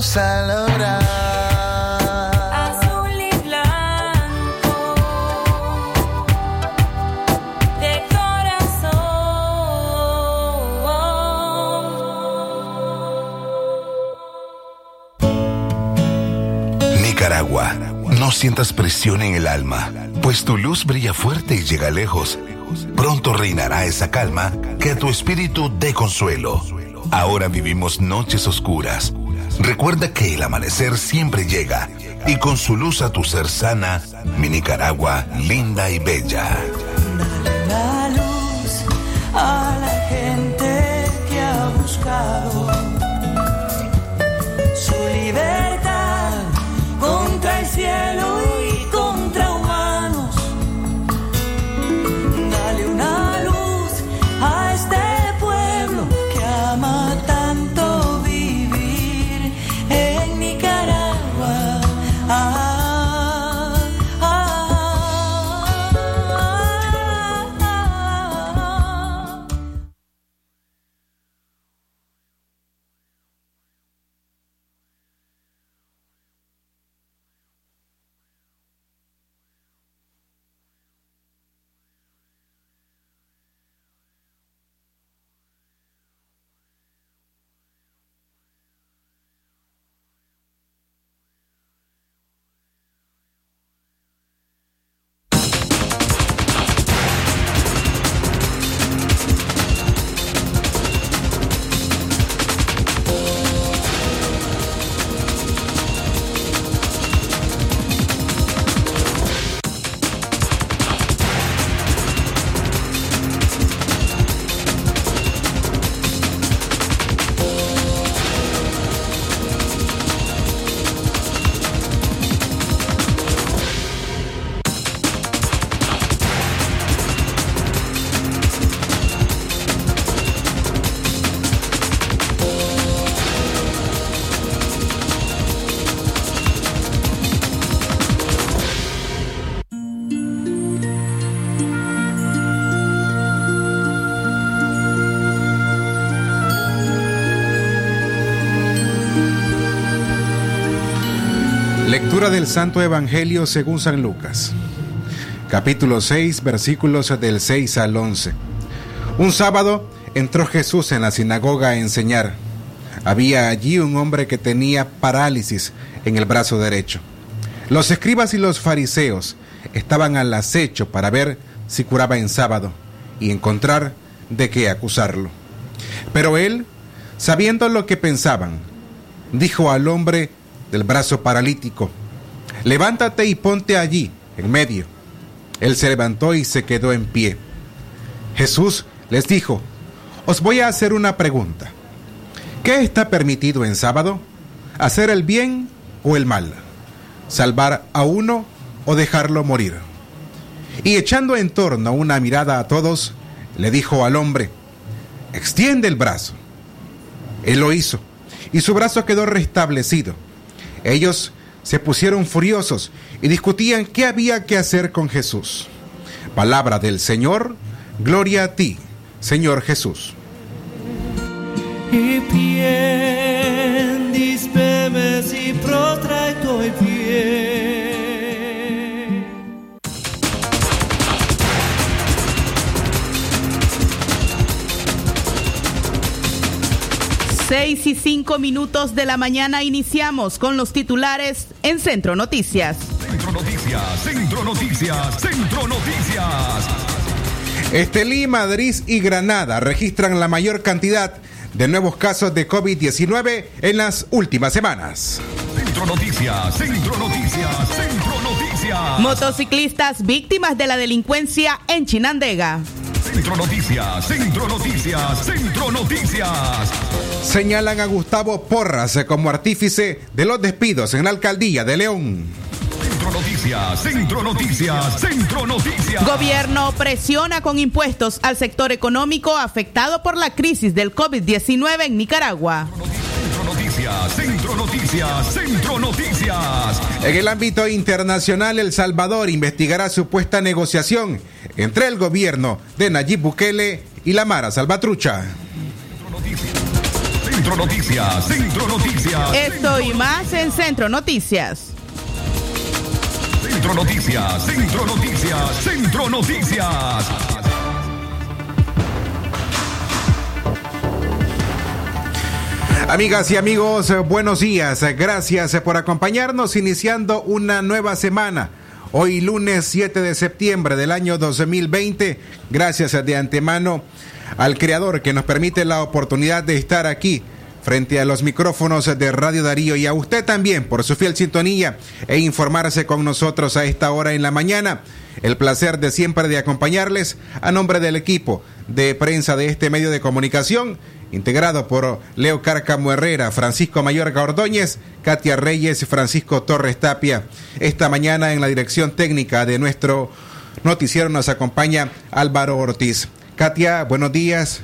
vamos a lograr. Azul y blanco de corazón. Nicaragua, no sientas presión en el alma, pues tu luz brilla fuerte y llega lejos. Pronto reinará esa calma que a tu espíritu dé consuelo. Ahora vivimos noches oscuras. Recuerda que el amanecer siempre llega y con su luz a tu ser sana, mi Nicaragua linda y bella. La luz a la gente que ha buscado su libertad el cielo Santo Evangelio según San Lucas. Capítulo 6, versículos del 6 al 11. Un sábado entró Jesús en la sinagoga a enseñar. Había allí un hombre que tenía parálisis en el brazo derecho. Los escribas y los fariseos estaban al acecho para ver si curaba en sábado y encontrar de qué acusarlo. Pero él, sabiendo lo que pensaban, dijo al hombre del brazo paralítico, levántate y ponte allí, en medio. Él se levantó y se quedó en pie. Jesús les dijo, os voy a hacer una pregunta. ¿Qué está permitido en sábado? ¿Hacer el bien o el mal? ¿Salvar a uno o dejarlo morir? Y echando en torno una mirada a todos, le dijo al hombre, extiende el brazo. Él lo hizo, y su brazo quedó restablecido. Ellos se pusieron furiosos y discutían qué había que hacer con Jesús. Palabra del Señor, gloria a ti, Señor Jesús. I protraito 6 y 5 minutos de la mañana iniciamos con los titulares en Centro Noticias. Centro Noticias, Centro Noticias, Centro Noticias. Estelí, Madrid y Granada registran la mayor cantidad de nuevos casos de COVID-19 en las últimas semanas. Centro Noticias, Centro Noticias, Centro Noticias. Motociclistas víctimas de la delincuencia en Chinandega. Centro Noticias, Centro Noticias, Centro Noticias. Señalan a Gustavo Porras como artífice de los despidos en la alcaldía de León. Centro Noticias, Centro Noticias, Centro Noticias. Gobierno presiona con impuestos al sector económico afectado por la crisis del COVID-19 en Nicaragua. Centro Noticias, Centro Noticias, Centro Noticias. En el ámbito internacional, El Salvador investigará supuesta negociación entre el gobierno de Nayib Bukele y la Mara Salvatrucha. Centro Centro Noticias, Centro Noticias. Esto y más en Centro Noticias. Centro Noticias, Centro Noticias, Centro Noticias. Amigas y amigos, buenos días. Gracias por acompañarnos iniciando una nueva semana. Hoy lunes 7 de septiembre del año 2020. Gracias de antemano al Creador que nos permite la oportunidad de estar aquí frente a los micrófonos de Radio Darío y a usted también por su fiel sintonía e informarse con nosotros a esta hora en la mañana. El placer de siempre de acompañarles a nombre del equipo de prensa de este medio de comunicación, integrado por Leo Cárcamo Herrera, Francisco Mayorga Ordóñez, Katia Reyes, Francisco Torres Tapia. Esta mañana en la dirección técnica de nuestro noticiero nos acompaña Álvaro Ortiz. Katia, buenos días.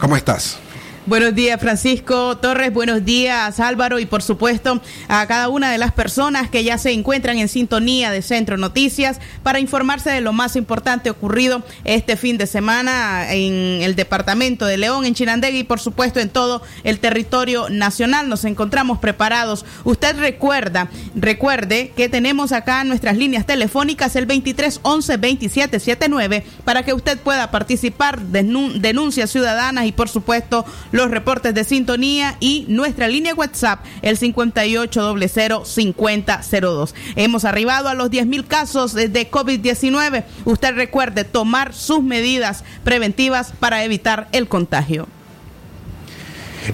¿Cómo estás? Buenos días, Francisco Torres. Buenos días, Álvaro. Y por supuesto, a cada una de las personas que ya se encuentran en sintonía de Centro Noticias para informarse de lo más importante ocurrido este fin de semana en el departamento de León, en Chinandegui y por supuesto en todo el territorio nacional. Nos encontramos preparados. Usted recuerda, recuerde que tenemos acá nuestras líneas telefónicas el 23 11 27 79 para que usted pueda participar, denuncias ciudadanas y por supuesto los reportes de sintonía y nuestra línea WhatsApp, el 58005002. Hemos arribado a los 10 mil casos de COVID-19. Usted recuerde tomar sus medidas preventivas para evitar el contagio.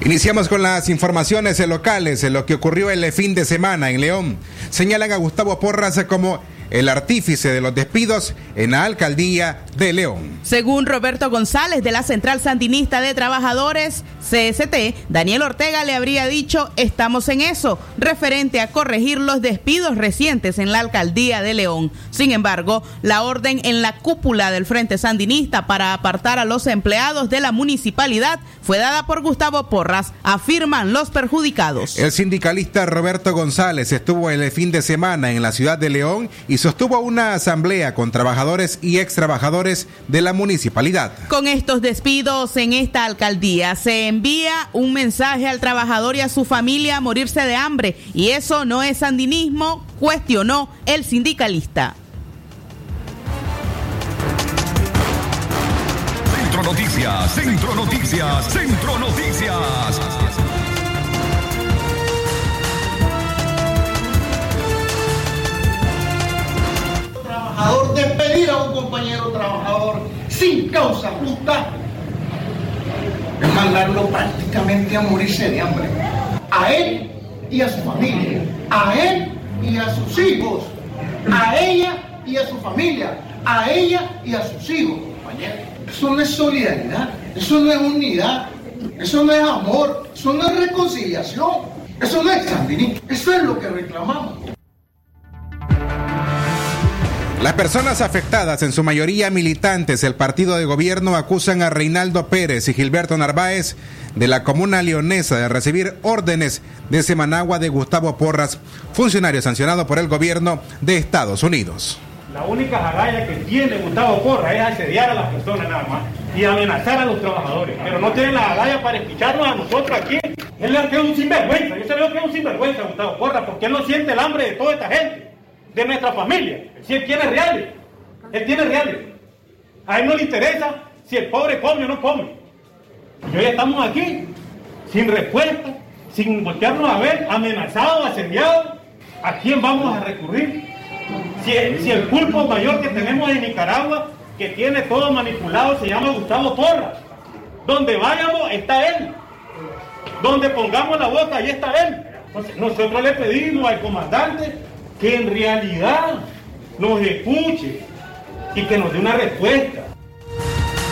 Iniciamos con las informaciones locales lo que ocurrió el fin de semana en León. Señalan a Gustavo Porras como el artífice de los despidos en la alcaldía de León. Según Roberto González de la Central Sandinista de Trabajadores, CST, Daniel Ortega le habría dicho, estamos en eso, referente a corregir los despidos recientes en la alcaldía de León. Sin embargo, la orden en la cúpula del Frente Sandinista para apartar a los empleados de la municipalidad fue dada por Gustavo Porras, afirman los perjudicados. El sindicalista Roberto González estuvo el fin de semana en la ciudad de León y sostuvo una asamblea con trabajadores y ex trabajadores de la municipalidad. Con estos despidos en esta alcaldía se envía un mensaje al trabajador y a su familia a morirse de hambre y eso no es sandinismo, cuestionó el sindicalista. Centro Noticias, Centro Noticias, Centro Noticias. Trabajador despedir a un compañero trabajador sin causa justa. Es mandarlo prácticamente a morirse de hambre. A él y a su familia, a él y a sus hijos, a ella y a su familia, a ella y a sus hijos, compañero. Eso no es solidaridad, eso no es unidad, eso no es amor, eso no es reconciliación, eso no es sandinismo, eso es lo que reclamamos. Las personas afectadas, en su mayoría militantes del partido de gobierno, acusan a Reinaldo Pérez y Gilberto Narváez de la comuna leonesa de recibir órdenes de Semanagua de Gustavo Porras, funcionario sancionado por el gobierno de Estados Unidos. La única agallas que tiene Gustavo Porras es asediar a las personas nada más y amenazar a los trabajadores, pero no tiene la agallas para escucharnos a nosotros aquí. Él es un sinvergüenza, yo se veo que es un sinvergüenza Gustavo Porras, porque él no siente el hambre de toda esta gente de nuestra familia. Si él tiene reales, él tiene reales. A él no le interesa si el pobre come o no come. Y hoy estamos aquí, sin respuesta, sin voltearnos a ver, amenazados, asediados. ¿A quién vamos a recurrir? Si el, pulpo mayor que tenemos en Nicaragua, que tiene todo manipulado, se llama Gustavo Porras. Donde vayamos está él. Donde pongamos la boca, ahí está él. Nosotros le pedimos al comandante que en realidad nos escuche y que nos dé una respuesta.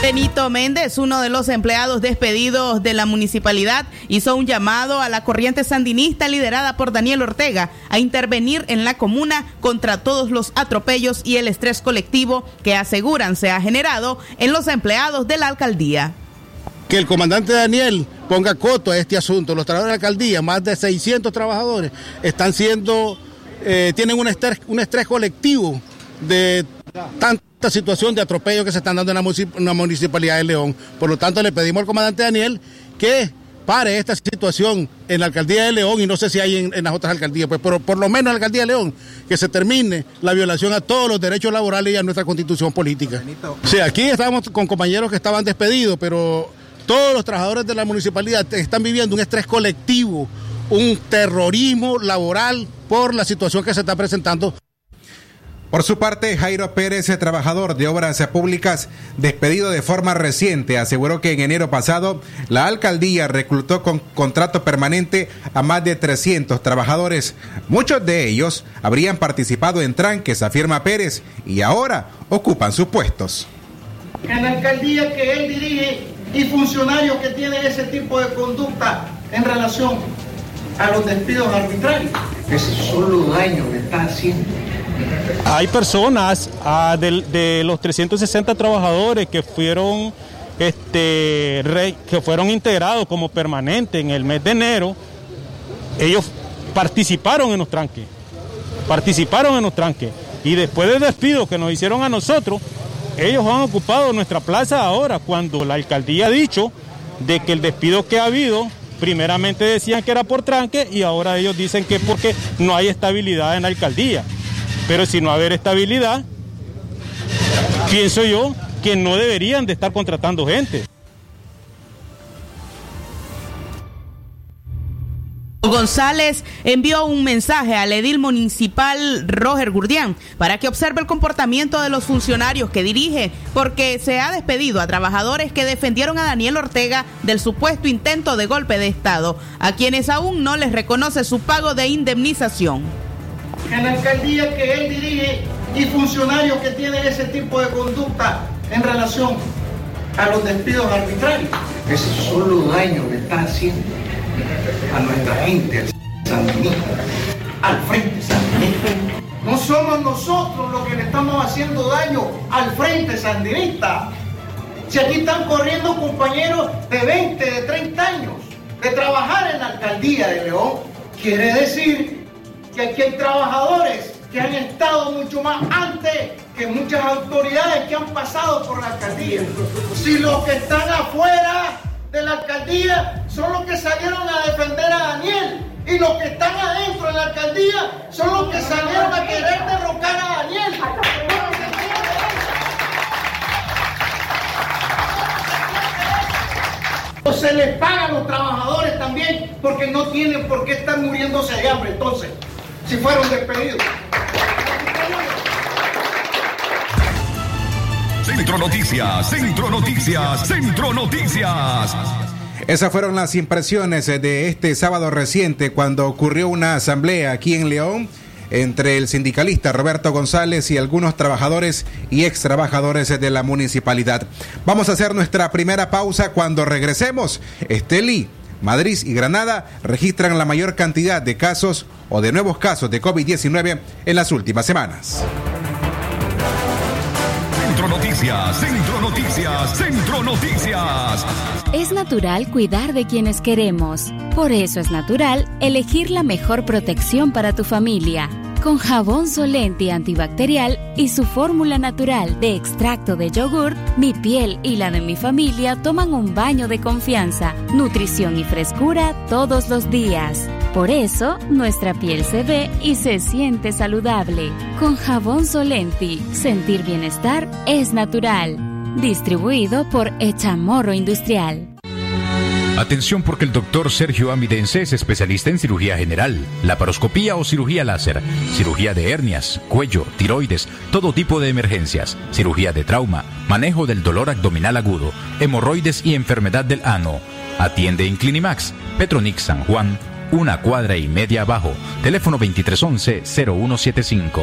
Benito Méndez, uno de los empleados despedidos de la municipalidad, hizo un llamado a la corriente sandinista liderada por Daniel Ortega a intervenir en la comuna contra todos los atropellos y el estrés colectivo que aseguran se ha generado en los empleados de la alcaldía. Que el comandante Daniel ponga coto a este asunto. Los trabajadores de la alcaldía, más de 600 trabajadores, están siendo eh, tienen un estrés, un estrés colectivo de tanta situación de atropello que se están dando en la, municipalidad de León. Por lo tanto, le pedimos al comandante Daniel que pare esta situación en la alcaldía de León y no sé si hay en, las otras alcaldías, pues, pero por lo menos en la alcaldía de León, que se termine la violación a todos los derechos laborales y a nuestra constitución política. Sí, aquí estábamos con compañeros que estaban despedidos, pero todos los trabajadores de la municipalidad están viviendo un estrés colectivo, un terrorismo laboral por la situación que se está presentando. Por su parte, Jairo Pérez, trabajador de obras públicas, despedido de forma reciente, aseguró que en enero pasado la alcaldía reclutó con contrato permanente a más de 300 trabajadores. Muchos de ellos habrían participado en tranques, afirma Pérez, y ahora ocupan sus puestos. En la alcaldía que él dirige y funcionarios que tienen ese tipo de conducta en relación a los despidos arbitrarios. Ese solo daño le está haciendo. Hay personas ah, de, de los 360 trabajadores que fueron, este, re- que fueron integrados como permanente en el mes de enero, ellos participaron en los tranques, participaron en los tranques. Y después del despido que nos hicieron a nosotros, ellos han ocupado nuestra plaza ahora, cuando la alcaldía ha dicho de que el despido que ha habido, primeramente decían que era por tranque y ahora ellos dicen que es porque no hay estabilidad en la alcaldía. Pero si no haber estabilidad, pienso yo que no deberían de estar contratando gente. González envió un mensaje al edil municipal Roger Gurdián para que observe el comportamiento de los funcionarios que dirige, porque se ha despedido a trabajadores que defendieron a Daniel Ortega del supuesto intento de golpe de Estado, a quienes aún no les reconoce su pago de indemnización. En la alcaldía que él dirige y funcionarios que tienen ese tipo de conducta en relación a los despidos arbitrarios. Ese solo daño le está haciendo a nuestra gente, al sandinista, al frente sandinista. No somos nosotros los que le estamos haciendo daño al frente sandinista. Si aquí están corriendo compañeros de 20, de 30 años de trabajar en la alcaldía de León, quiere decir que aquí hay trabajadores que han estado mucho más antes que muchas autoridades que han pasado por la alcaldía. Si los que están afuera de la alcaldía son los que salieron a defender a Daniel y los que están adentro de la alcaldía son los que salieron a querer derrocar a Daniel. Se les paga a los trabajadores también porque no tienen por qué estar muriéndose de hambre entonces, si fueron despedidos. Centro Noticias, Centro Noticias, Centro Noticias. Esas fueron las impresiones de este sábado reciente cuando ocurrió una asamblea aquí en León entre el sindicalista Roberto González y algunos trabajadores y ex trabajadores de la municipalidad. Vamos a hacer nuestra primera pausa cuando regresemos. Esteli, Madrid y Granada registran la mayor cantidad de casos o de nuevos casos de COVID-19 en las últimas semanas. Centro Noticias, Centro Noticias, Centro Noticias. Es natural cuidar de quienes queremos. Por eso es natural elegir la mejor protección para tu familia. Con jabón Solenti antibacterial y su fórmula natural de extracto de yogur, mi piel y la de mi familia toman un baño de confianza, nutrición y frescura todos los días. Por eso, nuestra piel se ve y se siente saludable. Con jabón Solenti, sentir bienestar es natural. Distribuido por Echamorro Industrial. Atención porque el doctor Sergio Amidense es especialista en cirugía general, laparoscopía o cirugía láser, cirugía de hernias, cuello, tiroides, todo tipo de emergencias, cirugía de trauma, manejo del dolor abdominal agudo, hemorroides y enfermedad del ano. Atiende en Clinimax, Petronix San Juan, una cuadra y media abajo, teléfono 2311-0175.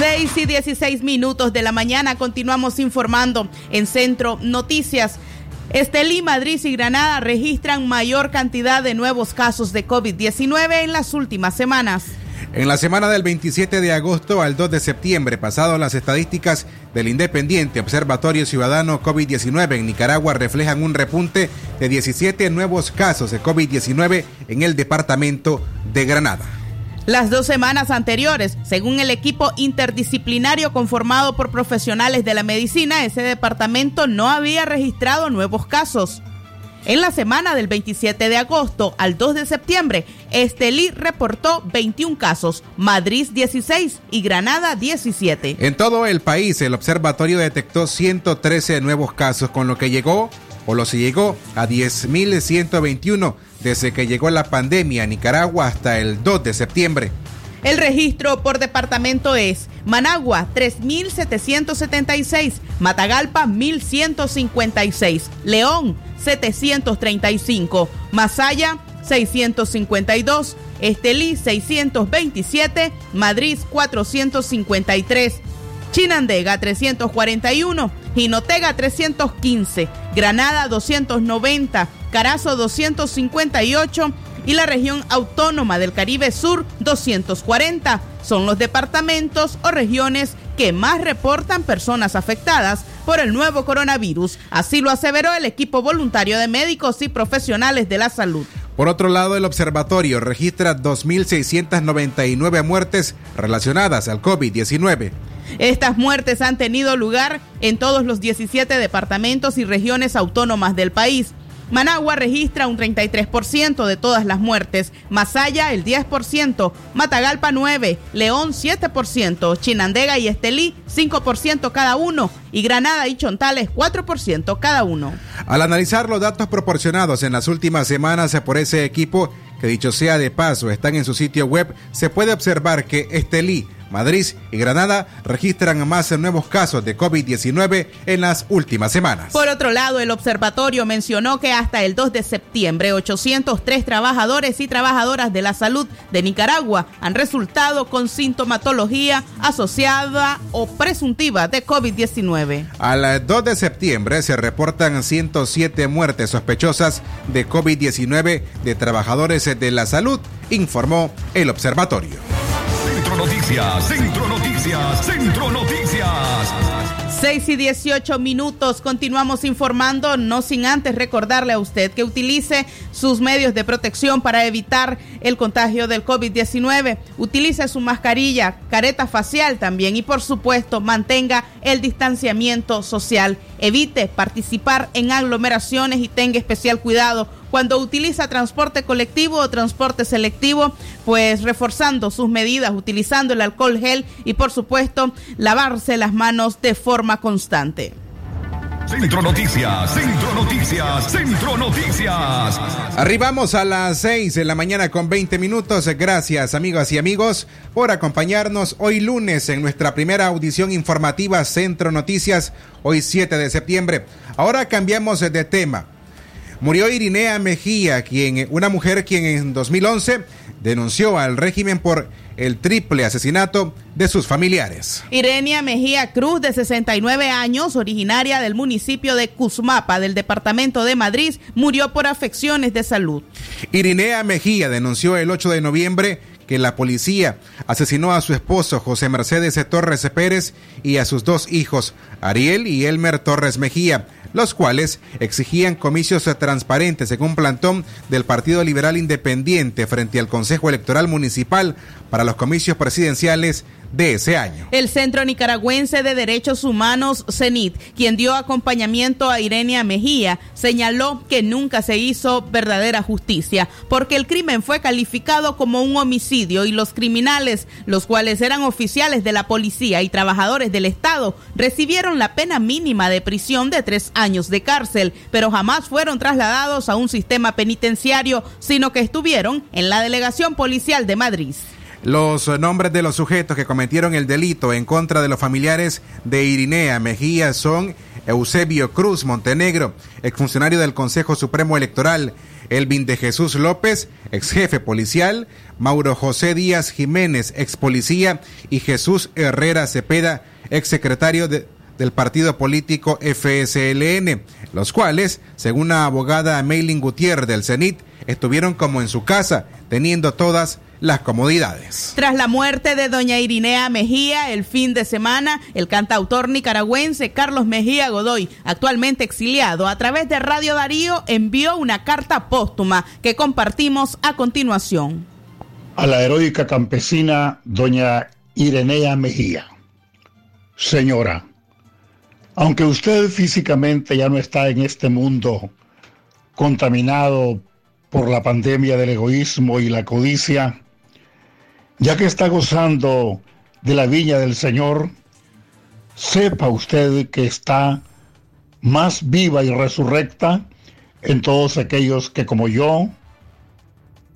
6 y 16 minutos de la mañana continuamos informando en Centro Noticias. Estelí, Madrid y Granada registran mayor cantidad de nuevos casos de COVID-19 en las últimas semanas. En la semana del 27 de agosto al 2 de septiembre, pasado las estadísticas del Independiente Observatorio Ciudadano COVID-19 en Nicaragua reflejan un repunte de 17 nuevos casos de COVID-19 en el departamento de Granada. Las dos semanas anteriores, según el equipo interdisciplinario conformado por profesionales de la medicina, ese departamento no había registrado nuevos casos. En la semana del 27 de agosto al 2 de septiembre, Estelí reportó 21 casos, Madrid 16 y Granada 17. En todo el país, el observatorio detectó 113 nuevos casos, con lo que llegó o lo se llegó a 10.121 desde que llegó la pandemia a Nicaragua hasta el 2 de septiembre. El registro por departamento es Managua 3.776, Matagalpa 1.156, León 735, Masaya 652, Estelí 627, Madrid 453, Chinandega 341, Jinotega 315, Granada 290, Carazo 258 y la región autónoma del Caribe Sur 240. Son los departamentos o regiones que más reportan personas afectadas por el nuevo coronavirus. Así lo aseveró el equipo voluntario de médicos y profesionales de la salud. Por otro lado, el observatorio registra 2.699 muertes relacionadas al COVID-19. Estas muertes han tenido lugar en todos los 17 departamentos y regiones autónomas del país. Managua registra un 33% de todas las muertes, Masaya el 10%, Matagalpa 9%, León 7%, Chinandega y Estelí 5% cada uno. Y Granada y Chontales 4% cada uno. Al analizar los datos proporcionados en las últimas semanas por ese equipo, que dicho sea de paso están en su sitio web, se puede observar que Estelí, Madrid y Granada registran más nuevos casos de COVID-19 en las últimas semanas. Por otro lado, el observatorio mencionó que hasta el 2 de septiembre, 803 trabajadores y trabajadoras de la salud de Nicaragua han resultado con sintomatología asociada o presuntiva de COVID-19. Al 2 de septiembre se reportan 107 muertes sospechosas de COVID-19 de trabajadores de la salud, informó el observatorio. Centro Noticias, Centro Noticias, Centro Noticias. 6 y 18 minutos, continuamos informando, no sin antes recordarle a usted que utilice sus medios de protección para evitar el contagio del COVID-19. Utilice su mascarilla, careta facial también y por supuesto mantenga el distanciamiento social. Evite participar en aglomeraciones y tenga especial cuidado cuando utiliza transporte colectivo o transporte selectivo, pues reforzando sus medidas, utilizando el alcohol gel y por supuesto lavarse las manos de forma constante. Centro Noticias, Centro Noticias, Centro Noticias. Arribamos a las 6 de la mañana con 20 minutos. Gracias amigas y amigos por acompañarnos hoy lunes en nuestra primera audición informativa Centro Noticias, hoy 7 de septiembre. Ahora cambiamos de tema. Murió Irinea Mejía, quien, una mujer quien en 2011 denunció al régimen por el triple asesinato de sus familiares. Irenia Mejía Cruz, de 69 años, originaria del municipio de Cusmapa, del departamento de Madrid, murió por afecciones de salud. Irinea Mejía denunció el 8 de noviembre que la policía asesinó a su esposo José Mercedes Torres Pérez y a sus dos hijos, Ariel y Elmer Torres Mejía, los cuales exigían comicios transparentes en un plantón del Partido Liberal Independiente frente al Consejo Electoral Municipal para los comicios presidenciales de ese año. El Centro Nicaragüense de Derechos Humanos, CENIT, quien dio acompañamiento a Irenia Mejía, señaló que nunca se hizo verdadera justicia, porque el crimen fue calificado como un homicidio y los criminales, los cuales eran oficiales de la policía y trabajadores del Estado, recibieron la pena mínima de prisión de tres años de cárcel, pero jamás fueron trasladados a un sistema penitenciario, sino que estuvieron en la delegación policial de Madrid. Los nombres de los sujetos que cometieron el delito en contra de los familiares de Irinea Mejía son Eusebio Cruz Montenegro, exfuncionario del Consejo Supremo Electoral, Elvin de Jesús López, ex jefe policial, Mauro José Díaz Jiménez, ex policía, y Jesús Herrera Cepeda, ex secretario de, del partido político FSLN, los cuales, según la abogada Maylin Gutiérrez del CENIT, estuvieron como en su casa, teniendo todas las comodidades. Tras la muerte de doña Irinea Mejía el fin de semana, el cantautor nicaragüense Carlos Mejía Godoy, actualmente exiliado a través de Radio Darío, envió una carta póstuma que compartimos a continuación. A la heroica campesina doña Irenea Mejía. Señora, aunque usted físicamente ya no está en este mundo contaminado por la pandemia del egoísmo y la codicia, ya que está gozando de la viña del Señor, sepa usted que está más viva y resurrecta en todos aquellos que como yo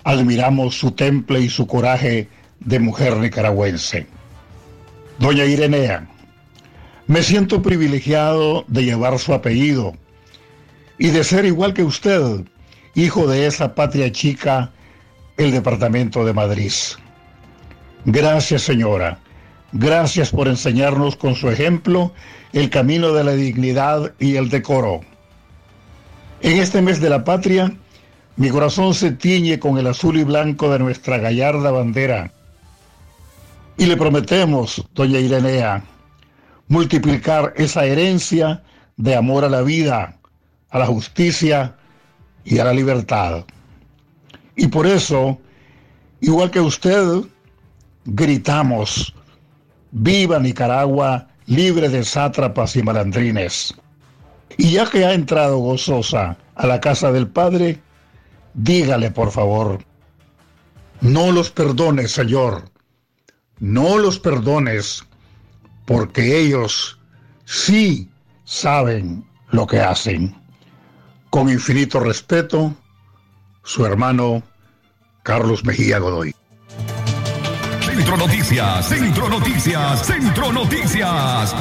admiramos su temple y su coraje de mujer nicaragüense. Doña Irenea, me siento privilegiado de llevar su apellido y de ser igual que usted, hijo de esa patria chica, el departamento de Madrid. Gracias, señora. Gracias por enseñarnos con su ejemplo el camino de la dignidad y el decoro. En este mes de la patria, mi corazón se tiñe con el azul y blanco de nuestra gallarda bandera. Y le prometemos, doña Irenea, multiplicar esa herencia de amor a la vida, a la justicia y a la libertad. Y por eso, igual que usted, gritamos, viva Nicaragua libre de sátrapas y malandrines. Y ya que ha entrado gozosa a la casa del Padre, dígale por favor, no los perdones, Señor, no los perdones, porque ellos sí saben lo que hacen. Con infinito respeto, su hermano Carlos Mejía Godoy. Centro Noticias, Centro Noticias, Centro Noticias.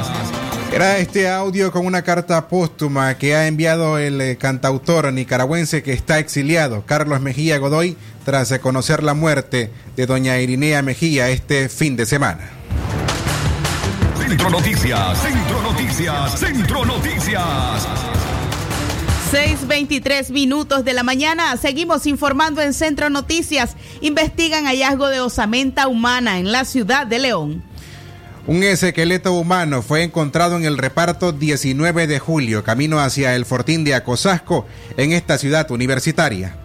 Era este audio con una carta póstuma que ha enviado el eh, cantautor nicaragüense que está exiliado, Carlos Mejía Godoy, tras conocer la muerte de doña Irinea Mejía este fin de semana. Centro Noticias, Centro Noticias, Centro Noticias. 6.23 minutos de la mañana. Seguimos informando en Centro Noticias. Investigan hallazgo de osamenta humana en la ciudad de León. Un esqueleto humano fue encontrado en el reparto 19 de julio, camino hacia el Fortín de Acosasco, en esta ciudad universitaria.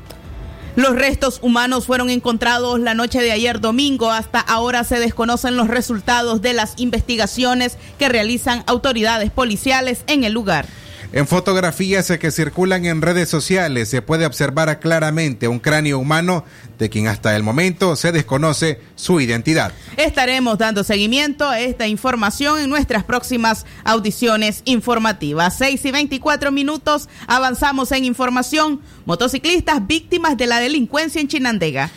Los restos humanos fueron encontrados la noche de ayer domingo. Hasta ahora se desconocen los resultados de las investigaciones que realizan autoridades policiales en el lugar. En fotografías que circulan en redes sociales se puede observar claramente un cráneo humano de quien hasta el momento se desconoce su identidad. Estaremos dando seguimiento a esta información en nuestras próximas audiciones informativas. 6 y 24 minutos, avanzamos en información. Motociclistas víctimas de la delincuencia en Chinandega.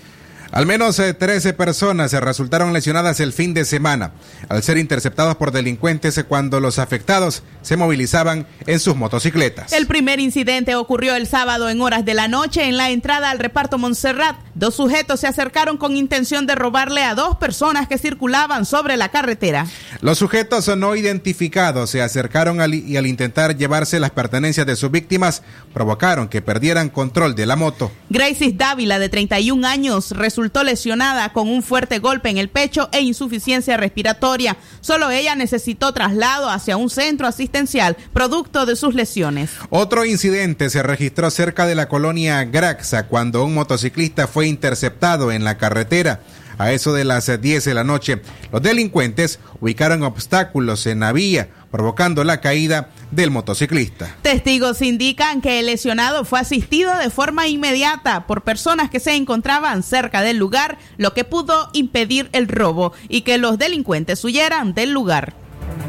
Al menos eh, 13 personas se resultaron lesionadas el fin de semana al ser interceptados por delincuentes eh, cuando los afectados se movilizaban en sus motocicletas. El primer incidente ocurrió el sábado en horas de la noche en la entrada al reparto Montserrat. Dos sujetos se acercaron con intención de robarle a dos personas que circulaban sobre la carretera. Los sujetos no identificados se acercaron al- y al intentar llevarse las pertenencias de sus víctimas provocaron que perdieran control de la moto. Gracie Dávila, de 31 años, resultó lesionada con un fuerte golpe en el pecho e insuficiencia respiratoria. Solo ella necesitó traslado hacia un centro asistencial, producto de sus lesiones. Otro incidente se registró cerca de la colonia Graxa cuando un motociclista fue interceptado en la carretera. A eso de las 10 de la noche, los delincuentes ubicaron obstáculos en la vía, provocando la caída del motociclista. Testigos indican que el lesionado fue asistido de forma inmediata por personas que se encontraban cerca del lugar, lo que pudo impedir el robo y que los delincuentes huyeran del lugar.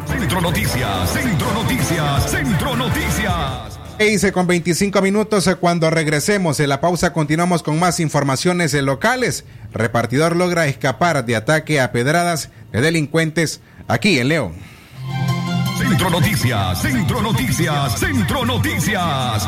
Centro Noticias, Centro Noticias, Centro Noticias. 6 con 25 minutos eh, cuando regresemos en la pausa continuamos con más informaciones eh, locales. Repartidor logra escapar de ataque a pedradas de delincuentes aquí en León. Centro Noticias, Centro Noticias, Centro Noticias.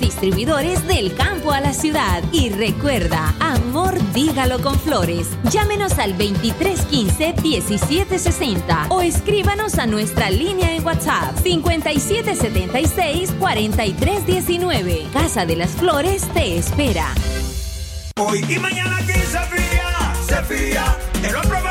distribuidores del campo a la ciudad. Y recuerda, amor dígalo con flores. Llámenos al 2315-1760 o escríbanos a nuestra línea en WhatsApp 5776-4319. Casa de las Flores te espera. Hoy y mañana aquí se fía, se fía, rapidito. Duplicamos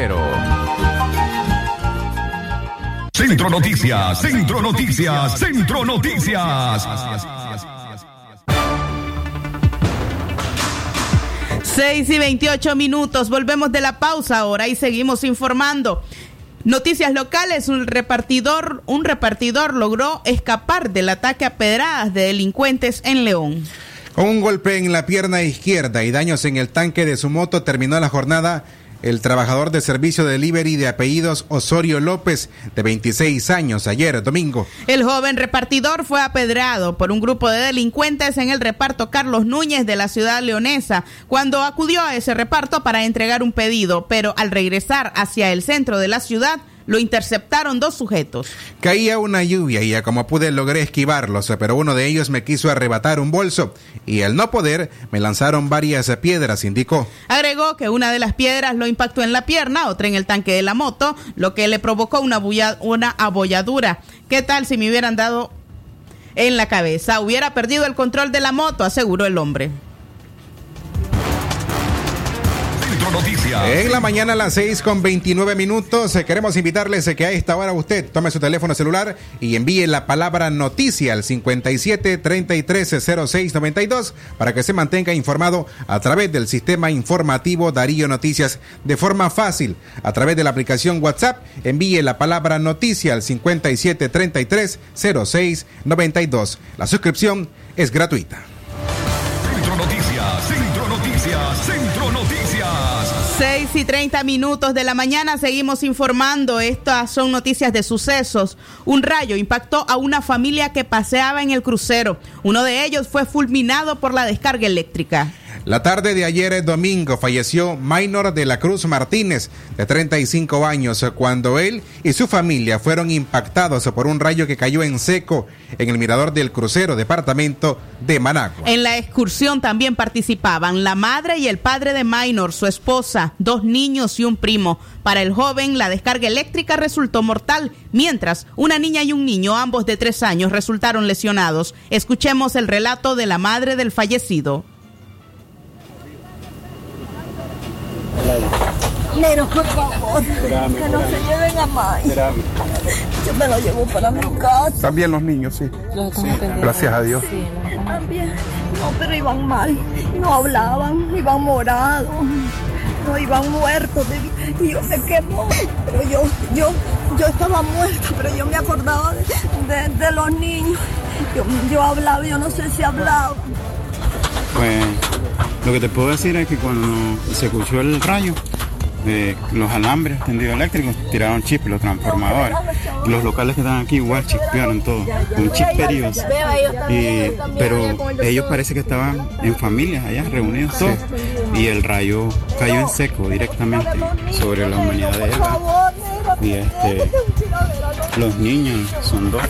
cero. Centro Noticias, Centro Noticias, Centro Noticias. 6 y 28 minutos. Volvemos de la pausa ahora y seguimos informando. Noticias locales, un repartidor, un repartidor logró escapar del ataque a pedradas de delincuentes en León. Con un golpe en la pierna izquierda y daños en el tanque de su moto terminó la jornada el trabajador de servicio de delivery de apellidos Osorio López, de 26 años, ayer domingo. El joven repartidor fue apedrado por un grupo de delincuentes en el reparto Carlos Núñez de la ciudad leonesa, cuando acudió a ese reparto para entregar un pedido, pero al regresar hacia el centro de la ciudad, lo interceptaron dos sujetos. Caía una lluvia y ya como pude logré esquivarlos, pero uno de ellos me quiso arrebatar un bolso y al no poder me lanzaron varias piedras, indicó. Agregó que una de las piedras lo impactó en la pierna, otra en el tanque de la moto, lo que le provocó una, bulla- una abolladura. ¿Qué tal si me hubieran dado en la cabeza? Hubiera perdido el control de la moto, aseguró el hombre. Noticias. En la mañana a las 6 con 29 minutos eh, queremos invitarles a que a esta hora usted tome su teléfono celular y envíe la palabra noticia al 57 33 06 92 para que se mantenga informado a través del sistema informativo Darío Noticias de forma fácil. A través de la aplicación WhatsApp envíe la palabra noticia al 57 33 06 92. La suscripción es gratuita. Centro Noticias, Centro Noticias, Centro Noticias. 6 y 30 minutos de la mañana seguimos informando. Estas son noticias de sucesos. Un rayo impactó a una familia que paseaba en el crucero. Uno de ellos fue fulminado por la descarga eléctrica. La tarde de ayer eh, domingo falleció Minor de la Cruz Martínez, de 35 años, eh, cuando él y su familia fueron impactados por un rayo que cayó en seco en el mirador del crucero, departamento de Managua. En la excursión también participaban la madre y el padre de Minor, su esposa, dos niños y un primo. Para el joven, la descarga eléctrica resultó mortal, mientras una niña y un niño, ambos de tres años, resultaron lesionados. Escuchemos el relato de la madre del fallecido. Nero, por favor, que no se lleven a más. Yo me lo llevo para mi casa. También los niños, sí. Sí, Gracias a Dios. También. No, pero iban mal. No hablaban, iban morados. No, iban muertos. de- Y yo me quemó. Pero yo, yo, yo estaba muerta, pero yo me acordaba de, de- de los niños. Yo, yo hablaba, yo no sé si hablaba. Pues lo que te puedo decir es que cuando se escuchó el rayo, eh, los alambres tendidos eléctricos tiraron chip, los transformadores. Los locales que están aquí igual chispearon todo, con chisperíos. Y, pero ellos parece que estaban en familia allá, reunidos todos. Y el rayo cayó en seco directamente sobre la humanidad de ella. Y este, los niños, son dos,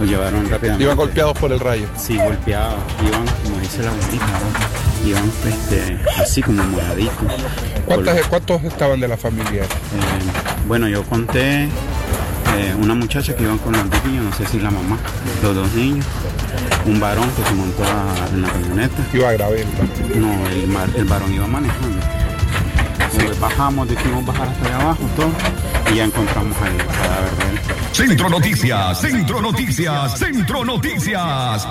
los llevaron rápidamente. Iban golpeados por el rayo. Sí, golpeados. Iban, como dice la abuelita, ¿no? Iban este, así como moraditos. ¿Cuántos, ¿Cuántos estaban de la familia? Eh, bueno, yo conté eh, una muchacha que iban con los dos niños, no sé si la mamá, los dos niños, un varón que se montó a- en la camioneta. Iba grave. No, el, mar- el varón iba manejando. Entonces bajamos, decidimos bajar hasta allá abajo, todo, y ya encontramos ahí el cadáver de él. Centro Noticias, Centro Noticias, Centro Noticias.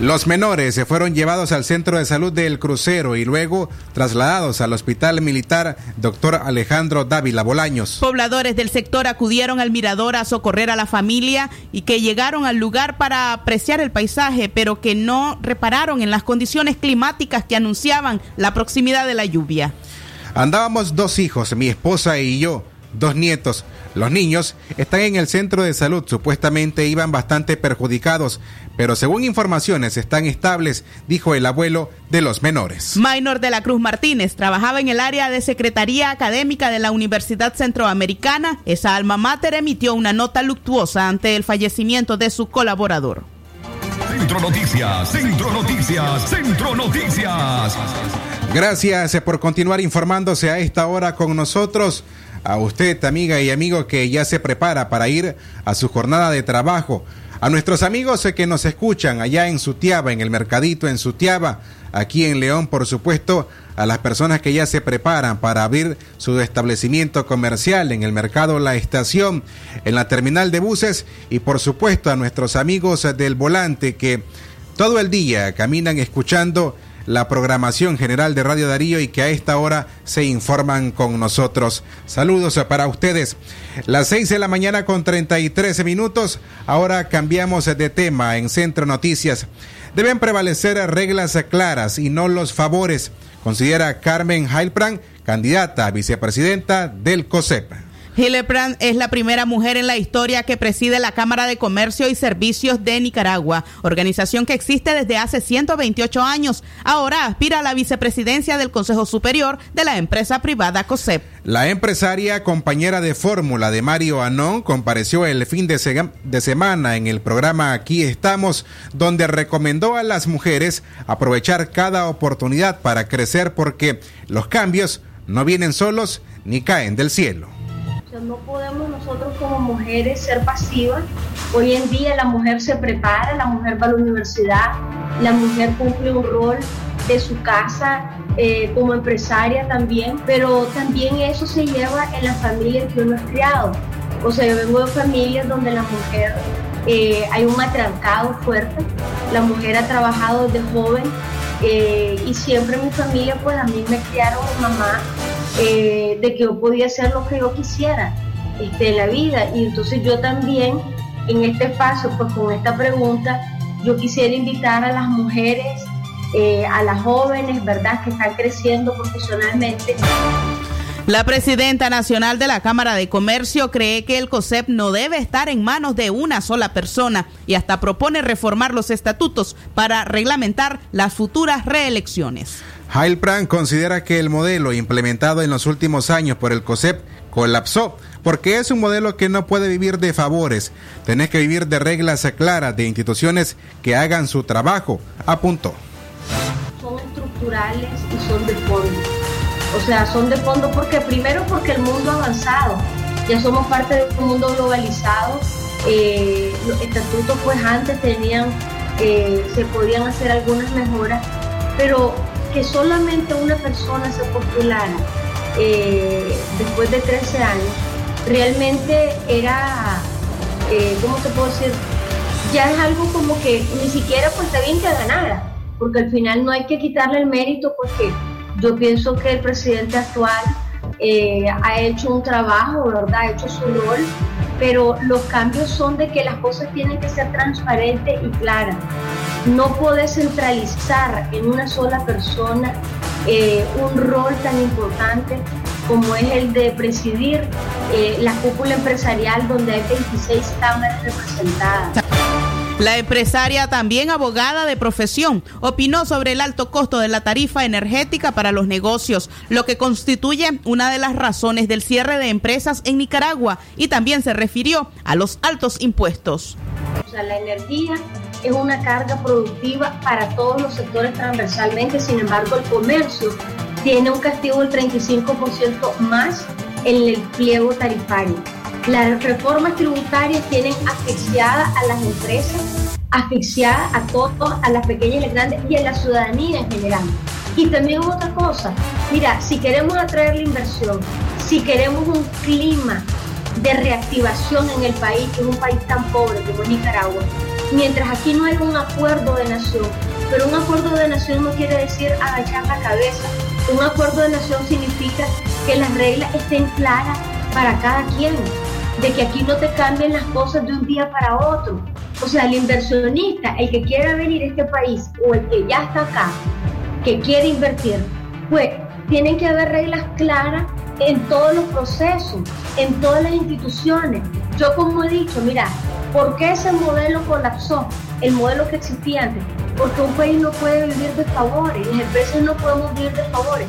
Los menores se fueron llevados al centro de salud del crucero y luego trasladados al hospital militar Dr. Alejandro Dávila Bolaños. Pobladores del sector acudieron al mirador a socorrer a la familia y que llegaron al lugar para apreciar el paisaje, pero que no repararon en las condiciones climáticas que anunciaban la proximidad de la lluvia. Andábamos dos hijos, mi esposa y yo, dos nietos. Los niños están en el centro de salud, supuestamente iban bastante perjudicados, pero según informaciones están estables, dijo el abuelo de los menores. Minor de la Cruz Martínez trabajaba en el área de Secretaría Académica de la Universidad Centroamericana. Esa alma mater emitió una nota luctuosa ante el fallecimiento de su colaborador. Centro Noticias, Centro Noticias, Centro Noticias. Gracias por continuar informándose a esta hora con nosotros. A usted, amiga y amigo, que ya se prepara para ir a su jornada de trabajo. A nuestros amigos que nos escuchan allá en Sutiaba, en el mercadito en Sutiaba, aquí en León, por supuesto, a las personas que ya se preparan para abrir su establecimiento comercial en el mercado La Estación, en la terminal de buses y por supuesto a nuestros amigos del volante que todo el día caminan escuchando la programación general de Radio Darío y que a esta hora se informan con nosotros. Saludos para ustedes. Las 6 de la mañana con 33 minutos. Ahora cambiamos de tema en Centro Noticias. Deben prevalecer reglas claras y no los favores, considera Carmen Heilpran, candidata a vicepresidenta del COSEP. Hillebrand es la primera mujer en la historia que preside la Cámara de Comercio y Servicios de Nicaragua, organización que existe desde hace 128 años. Ahora aspira a la vicepresidencia del Consejo Superior de la empresa privada COSEP. La empresaria compañera de fórmula de Mario Anón compareció el fin de, de semana en el programa Aquí estamos, donde recomendó a las mujeres aprovechar cada oportunidad para crecer porque los cambios no vienen solos ni caen del cielo. No podemos nosotros como mujeres ser pasivas. Hoy en día la mujer se prepara, la mujer va a la universidad, la mujer cumple un rol de su casa eh, como empresaria también, pero también eso se lleva en la familia que uno es criado. O sea, yo vengo de familias donde la mujer eh, hay un matrancado fuerte, la mujer ha trabajado desde joven eh, y siempre mi familia pues a mí me criaron mamá eh, de que yo podía hacer lo que yo quisiera este, en la vida. Y entonces yo también, en este espacio, pues con esta pregunta, yo quisiera invitar a las mujeres, a las jóvenes, ¿verdad?, que están creciendo profesionalmente. La presidenta nacional de la Cámara de Comercio cree que el COSEP no debe estar en manos de una sola persona y hasta propone reformar los estatutos para reglamentar las futuras reelecciones. Heilpran considera que el modelo implementado en los últimos años por el COSEP colapsó porque es un modelo que no puede vivir de favores. Tenés que vivir de reglas claras de instituciones que hagan su trabajo, apuntó. Son estructurales y son de fondo. O sea, son de fondo porque primero porque el mundo ha avanzado. Ya somos parte de un mundo globalizado. Eh, los estatutos pues antes tenían, eh, se podían hacer algunas mejoras, pero que solamente una persona se postulara eh, después de 13 años, realmente era, ¿cómo te puedo decir? Ya es algo como que ni siquiera pues está bien que ganara, porque al final no hay que quitarle el mérito porque yo pienso que el presidente actual eh, ha hecho un trabajo, ¿verdad? Ha hecho su rol, pero los cambios son de que las cosas tienen que ser transparentes y claras. No puedes centralizar en una sola persona eh, un rol tan importante como es el de presidir eh, la cúpula empresarial donde hay 26 cámaras representadas. La empresaria, también abogada de profesión, opinó sobre el alto costo de la tarifa energética para los negocios, lo que constituye una de las razones del cierre de empresas en Nicaragua y también se refirió a los altos impuestos. O sea, la energía es una carga productiva para todos los sectores transversalmente, sin embargo el comercio tiene un castigo del 35% más en el pliego tarifario. Las reformas tributarias tienen asfixiada a las empresas, asfixiada a todos, a las pequeñas y las grandes y a la ciudadanía en general. Y también otra cosa, mira, si queremos atraer la inversión, si queremos un clima de reactivación en el país, que es un país tan pobre como Nicaragua, mientras aquí no hay un acuerdo de nación, pero un acuerdo de nación no quiere decir agachar la cabeza, un acuerdo de nación significa que las reglas estén claras para cada quien, de que aquí no te cambien las cosas de un día para otro. O sea, el inversionista, el que quiera venir a este país o el que ya está acá, que quiere invertir, pues tienen que haber reglas claras en todos los procesos, en todas las instituciones. Yo como he dicho, mira, ¿por qué ese modelo colapsó? El modelo que existía antes. Porque un país no puede vivir de favores, las empresas no podemos vivir de favores.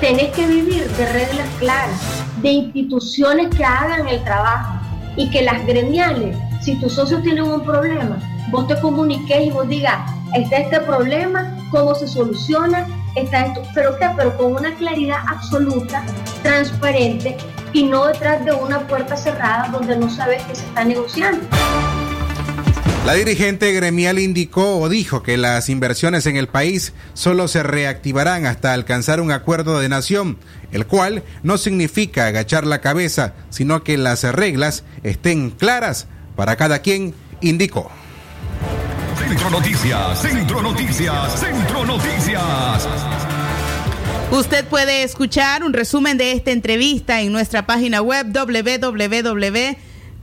Tenés que vivir de reglas claras, de instituciones que hagan el trabajo y que las gremiales, si tus socios tienen un problema, vos te comuniques y vos digas, está este problema, cómo se soluciona, está esto, pero qué, pero con una claridad absoluta, transparente y no detrás de una puerta cerrada donde no sabes qué se está negociando. La dirigente gremial indicó o dijo que las inversiones en el país solo se reactivarán hasta alcanzar un acuerdo de nación, el cual no significa agachar la cabeza, sino que las reglas estén claras para cada quien, indicó. Centro Noticias, Centro Noticias, Centro Noticias. Usted puede escuchar un resumen de esta entrevista en nuestra página web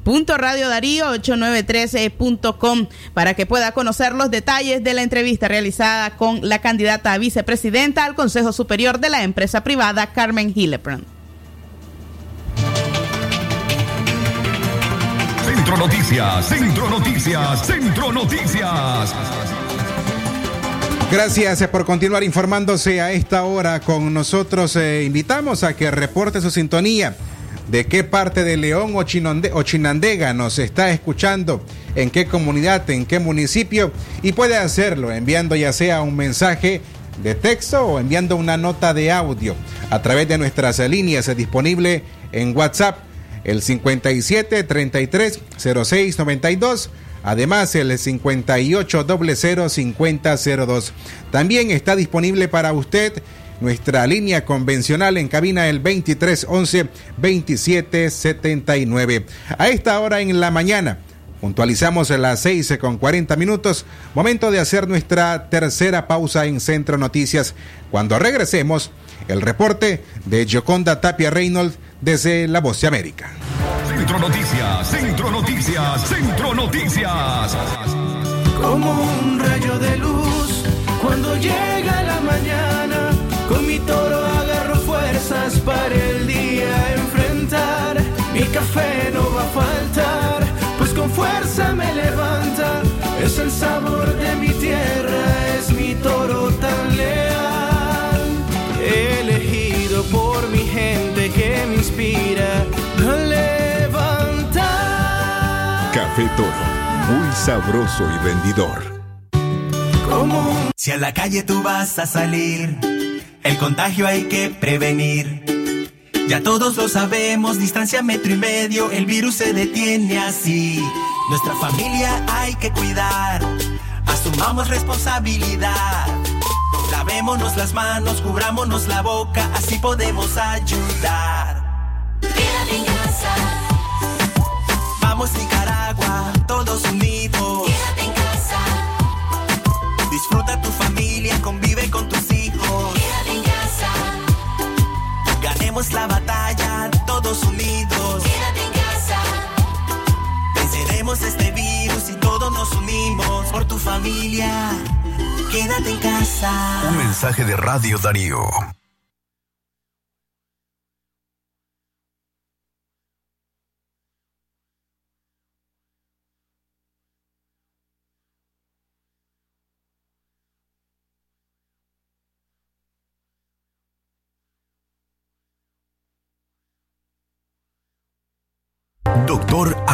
www.radiodarío8913.com para que pueda conocer los detalles de la entrevista realizada con la candidata a vicepresidenta al Consejo Superior de la empresa privada Carmen Hillebrand. Centro Noticias, Centro Noticias, Centro Noticias. Gracias eh, por continuar informándose a esta hora con nosotros. Eh, invitamos a que reporte su sintonía de qué parte de León o, Chinandega nos está escuchando, en qué comunidad, en qué municipio, y puede hacerlo enviando ya sea un mensaje de texto o enviando una nota de audio a través de nuestras líneas disponible en WhatsApp, el 57 33 06 92. Además, el 58005002. También está disponible para usted nuestra línea convencional en cabina el 2311-2779. A esta hora en la mañana, puntualizamos a las 6 con 40 minutos, momento de hacer nuestra tercera pausa en Centro Noticias. Cuando regresemos, el reporte de Gioconda Tapia Reynolds desde La Voz de América. Centro Noticias, Centro Noticias, Centro Noticias. Como un rayo de luz cuando llega la mañana, con mi toro agarro fuerzas para el día enfrentar. Mi café no va a faltar, pues con fuerza me levanta. Es el sabor de mi tierra, es mi toro tan leal. Elegido por mi gente que me inspira. a Levantar. Café Toro, muy sabroso y vendidor. ¿Cómo? Si a la calle tú vas a salir el contagio hay que prevenir. Ya todos lo sabemos, distancia metro y medio, el virus se detiene así. Nuestra familia hay que cuidar, asumamos responsabilidad. Lavémonos las manos, cubrámonos la boca, así podemos ayudar. Quédate en casa, Vamos Nicaragua, Quédate en casa. Un mensaje de Radio Darío. Doctor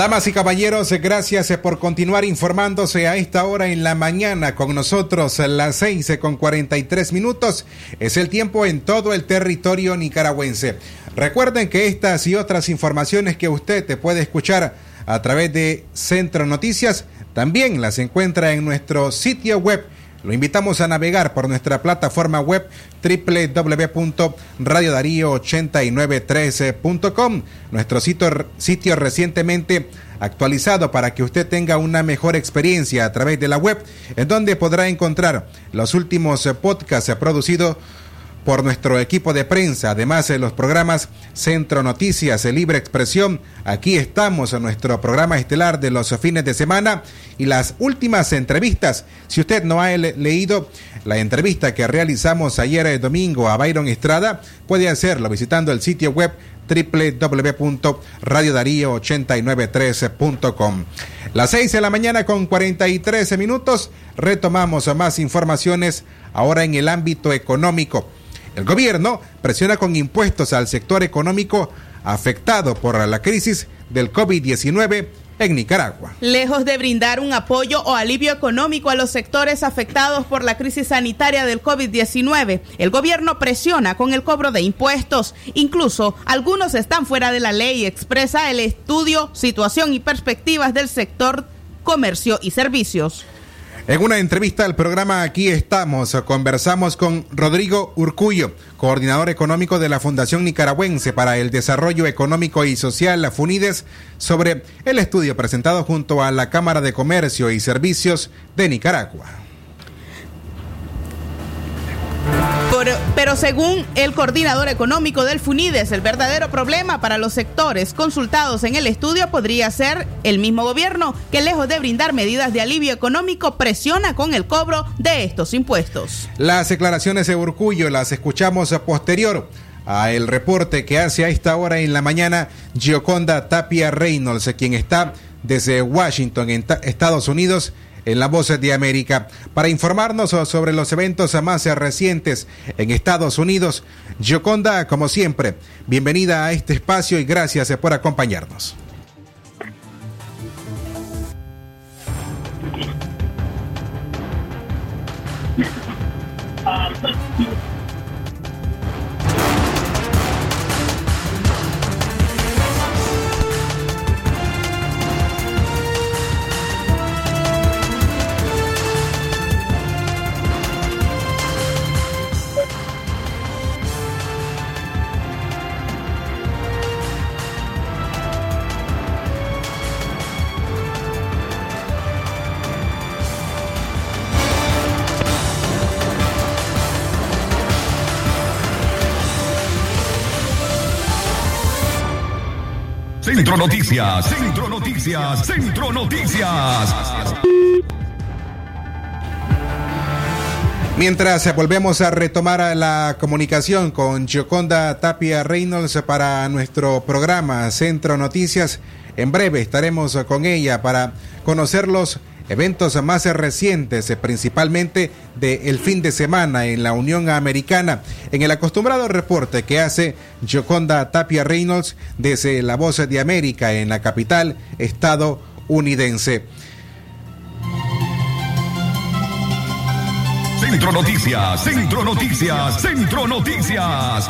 Damas y caballeros, gracias por continuar informándose a esta hora en la mañana con nosotros, las 6 con 43 minutos. Es el tiempo en todo el territorio nicaragüense. Recuerden que estas y otras informaciones que usted te puede escuchar a través de Centro Noticias también las encuentra en nuestro sitio web. Lo invitamos a navegar por nuestra plataforma web www.radiodarío8913.com, nuestro sitio, sitio recientemente actualizado para que usted tenga una mejor experiencia a través de la web, en donde podrá encontrar los últimos podcasts producidos por nuestro equipo de prensa, además de los programas Centro Noticias, Libre Expresión. Aquí estamos en nuestro programa estelar de los fines de semana y las últimas entrevistas. Si usted no ha le- leído la entrevista que realizamos ayer eh, domingo a Byron Estrada, puede hacerlo visitando el sitio web www.radiodarío8913.com. Las 6 de la mañana con 43 minutos, retomamos más informaciones ahora en el ámbito económico. El gobierno presiona con impuestos al sector económico afectado por la crisis del COVID-19 en Nicaragua. Lejos de brindar un apoyo o alivio económico a los sectores afectados por la crisis sanitaria del COVID-19, el gobierno presiona con el cobro de impuestos. Incluso algunos están fuera de la ley, expresa el estudio Situación y Perspectivas del Sector Comercio y Servicios. En una entrevista al programa Aquí estamos, conversamos con Rodrigo Urcullo, coordinador económico de la Fundación Nicaragüense para el Desarrollo Económico y Social, la FUNIDES, sobre el estudio presentado junto a la Cámara de Comercio y Servicios de Nicaragua. Pero según el coordinador económico del FUNIDES, el verdadero problema para los sectores consultados en el estudio podría ser el mismo gobierno que lejos de brindar medidas de alivio económico presiona con el cobro de estos impuestos. Las declaraciones de Urcullo las escuchamos a posterior a el reporte que hace a esta hora en la mañana Gioconda Tapia Reynolds, quien está desde Washington, en ta- Estados Unidos, en La Voz de América, para informarnos sobre los eventos más recientes en Estados Unidos. Gioconda, como siempre, bienvenida a este espacio y gracias por acompañarnos. Centro Noticias, Centro Noticias, Centro Noticias. Mientras volvemos a retomar la comunicación con Gioconda Tapia Reynolds para nuestro programa Centro Noticias, en breve estaremos con ella para conocer los eventos más recientes, principalmente del fin de semana en la Unión Americana, en el acostumbrado reporte que hace Gioconda Tapia Reynolds desde La Voz de América en la capital estadounidense. Centro Noticias, Centro Noticias, Centro Noticias.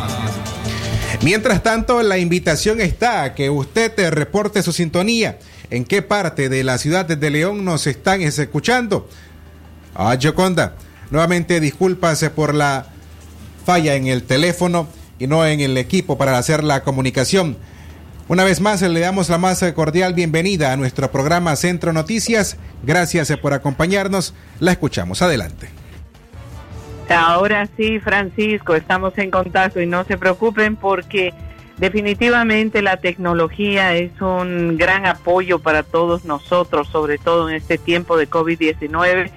Mientras tanto, la invitación está a que usted te reporte su sintonía. ¿En qué parte de la ciudad de León nos están escuchando? Ah, Joconda, nuevamente disculpas por la falla en el teléfono y no en el equipo para hacer la comunicación. Una vez más le damos la más cordial bienvenida a nuestro programa Centro Noticias. Gracias por acompañarnos. La escuchamos. Adelante. Ahora sí, Francisco, estamos en contacto y no se preocupen porque definitivamente la tecnología es un gran apoyo para todos nosotros, sobre todo en este tiempo de COVID-19,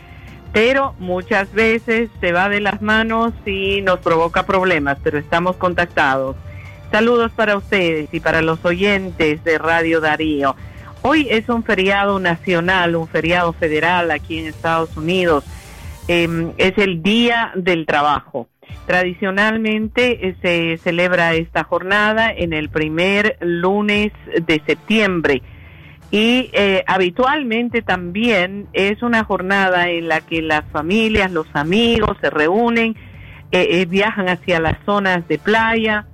pero muchas veces se va de las manos y nos provoca problemas, pero estamos contactados. Saludos para ustedes y para los oyentes de Radio Darío. Hoy es un feriado nacional, un feriado federal aquí en Estados Unidos eh, es el Día del Trabajo. Tradicionalmente eh, se celebra esta jornada en el primer lunes de septiembre y eh, habitualmente también es una jornada en la que las familias, los amigos se reúnen, eh, viajan hacia las zonas de playa,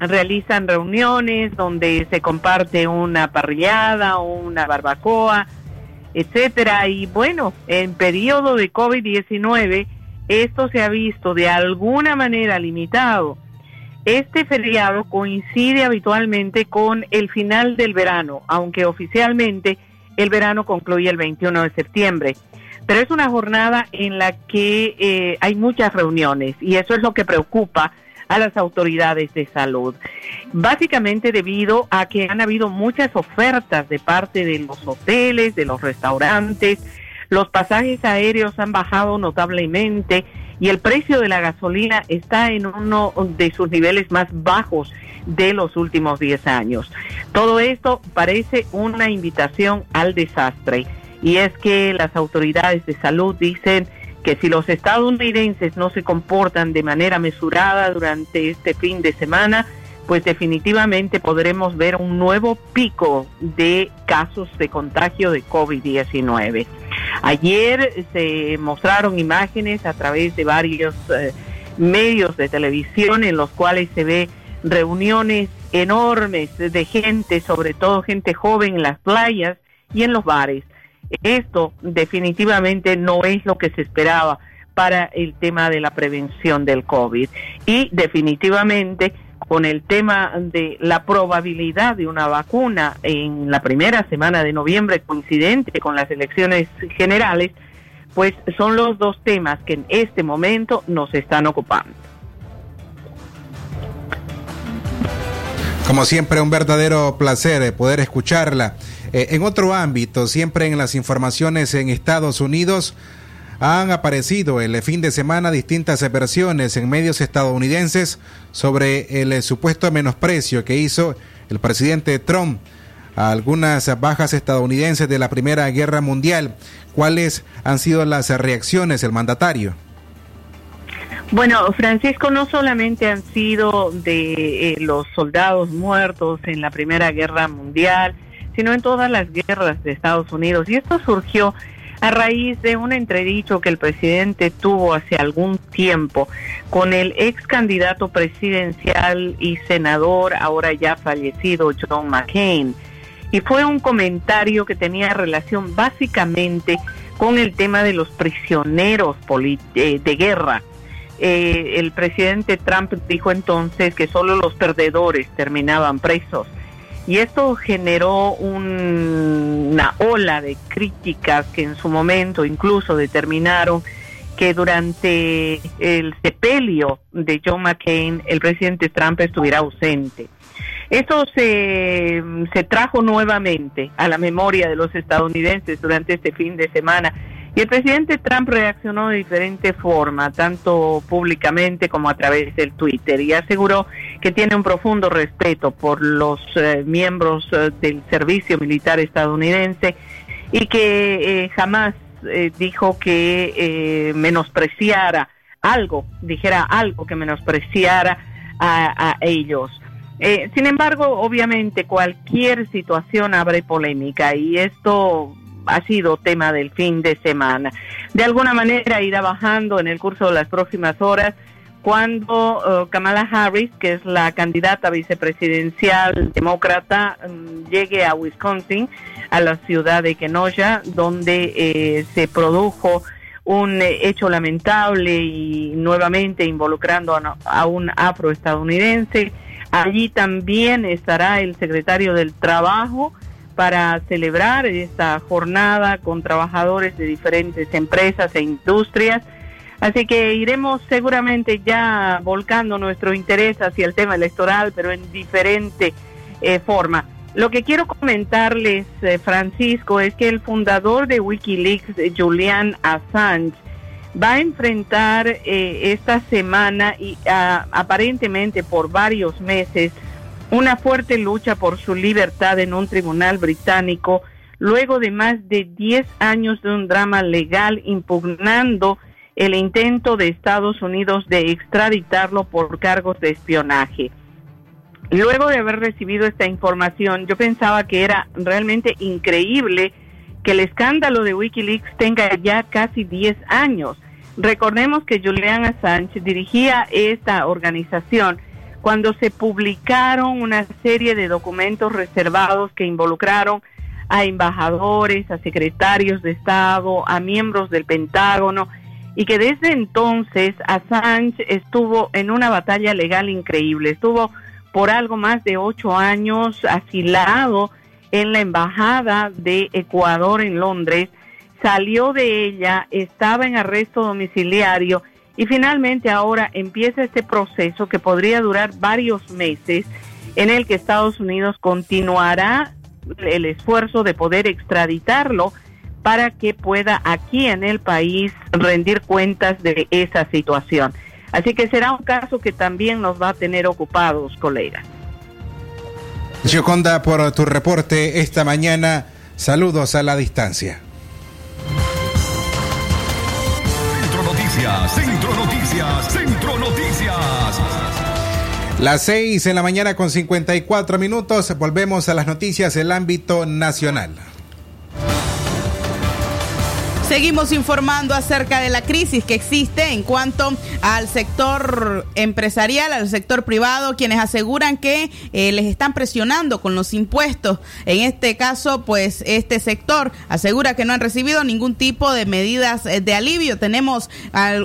realizan reuniones donde se comparte una parrillada o una barbacoa, etcétera. Y bueno, en periodo de COVID-19 esto se ha visto de alguna manera limitado. Este feriado coincide habitualmente con el final del verano, aunque oficialmente el verano concluye el 21 de septiembre. Pero es una jornada en la que eh, hay muchas reuniones y eso es lo que preocupa a las autoridades de salud. Básicamente debido a que han habido muchas ofertas de parte de los hoteles, de los restaurantes, los pasajes aéreos han bajado notablemente y el precio de la gasolina está en uno de sus niveles más bajos de los últimos 10 años. Todo esto parece una invitación al desastre y es que las autoridades de salud dicen que si los estadounidenses no se comportan de manera mesurada durante este fin de semana, pues definitivamente podremos ver un nuevo pico de casos de contagio de COVID-19. Ayer se mostraron imágenes a través de varios eh, medios de televisión en los cuales se ve reuniones enormes de gente, sobre todo gente joven en las playas y en los bares. Esto definitivamente no es lo que se esperaba para el tema de la prevención del COVID. Y definitivamente con el tema de la probabilidad de una vacuna en la primera semana de noviembre coincidente con las elecciones generales, pues son los dos temas que en este momento nos están ocupando. Como siempre, un verdadero placer poder escucharla. Eh, en otro ámbito, siempre en las informaciones en Estados Unidos, han aparecido el fin de semana distintas versiones en medios estadounidenses sobre el supuesto menosprecio que hizo el presidente Trump a algunas bajas estadounidenses de la Primera Guerra Mundial. ¿Cuáles han sido las reacciones del mandatario? Bueno, Francisco, no solamente han sido de eh, los soldados muertos en la Primera Guerra Mundial, sino en todas las guerras de Estados Unidos. Y esto surgió a raíz de un entredicho que el presidente tuvo hace algún tiempo con el ex candidato presidencial y senador, ahora ya fallecido, John McCain. Y fue un comentario que tenía relación básicamente con el tema de los prisioneros eh, de guerra. Eh, el presidente Trump dijo entonces que solo los perdedores terminaban presos y esto generó una ola de críticas que en su momento incluso determinaron que durante el sepelio de John McCain el presidente Trump estuviera ausente. Esto se, se trajo nuevamente a la memoria de los estadounidenses durante este fin de semana. Y el presidente Trump reaccionó de diferente forma, tanto públicamente como a través del Twitter, y aseguró que tiene un profundo respeto por los eh, miembros eh, del servicio militar estadounidense y que eh, jamás eh, dijo que menospreciara algo, dijera algo que menospreciara a, a ellos. Eh, sin embargo, obviamente cualquier situación abre polémica y esto ha sido tema del fin de semana. De alguna manera irá bajando en el curso de las próximas horas cuando eh, Kamala Harris, que es la candidata vicepresidencial demócrata, mm, llegue a Wisconsin, a la ciudad de Kenosha, donde eh, se produjo un eh, hecho lamentable y nuevamente involucrando a, a un afroestadounidense. Allí también estará el secretario del Trabajo para celebrar esta jornada con trabajadores de diferentes empresas e industrias. Así que iremos seguramente ya volcando nuestro interés hacia el tema electoral, pero en diferente eh, forma. Lo que quiero comentarles, eh, Francisco, es que el fundador de Wikileaks, Julian Assange, va a enfrentar eh, esta semana y ah, aparentemente por varios meses una fuerte lucha por su libertad en un tribunal británico luego de más de 10 años de un drama legal impugnando el intento de Estados Unidos de extraditarlo por cargos de espionaje. Luego de haber recibido esta información, yo pensaba que era realmente increíble que el escándalo de Wikileaks tenga ya casi 10 años. Recordemos que Julian Assange dirigía esta organización cuando se publicaron una serie de documentos reservados que involucraron a embajadores, a secretarios de Estado, a miembros del Pentágono, y que desde entonces Assange estuvo en una batalla legal increíble. Estuvo por algo más de ocho años asilado en la embajada de Ecuador en Londres, salió de ella, estaba en arresto domiciliario y finalmente ahora empieza este proceso que podría durar varios meses en el que Estados Unidos continuará el esfuerzo de poder extraditarlo para que pueda aquí en el país rendir cuentas de esa situación. Así que será un caso que también nos va a tener ocupados, colegas. Gioconda, por tu reporte esta mañana. Saludos a la distancia. Centro Noticias, Centro Noticias. Las 6 en la mañana con 54 minutos. Volvemos a las noticias del ámbito nacional. Seguimos informando acerca de la crisis que existe en cuanto al sector empresarial, al sector privado, quienes aseguran que eh, les están presionando con los impuestos. En este caso, pues este sector asegura que no han recibido ningún tipo de medidas eh, de alivio. Tenemos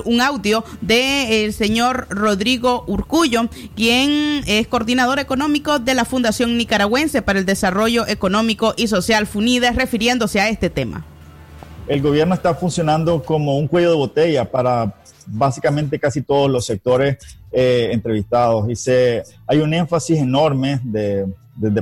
un audio del señor Rodrigo Urcullo, quien es coordinador económico de la Fundación Nicaragüense para el Desarrollo Económico y Social FUNIDA, refiriéndose a este tema. El gobierno está funcionando como un cuello de botella para básicamente casi todos los sectores eh, entrevistados. Y se, hay un énfasis enorme de,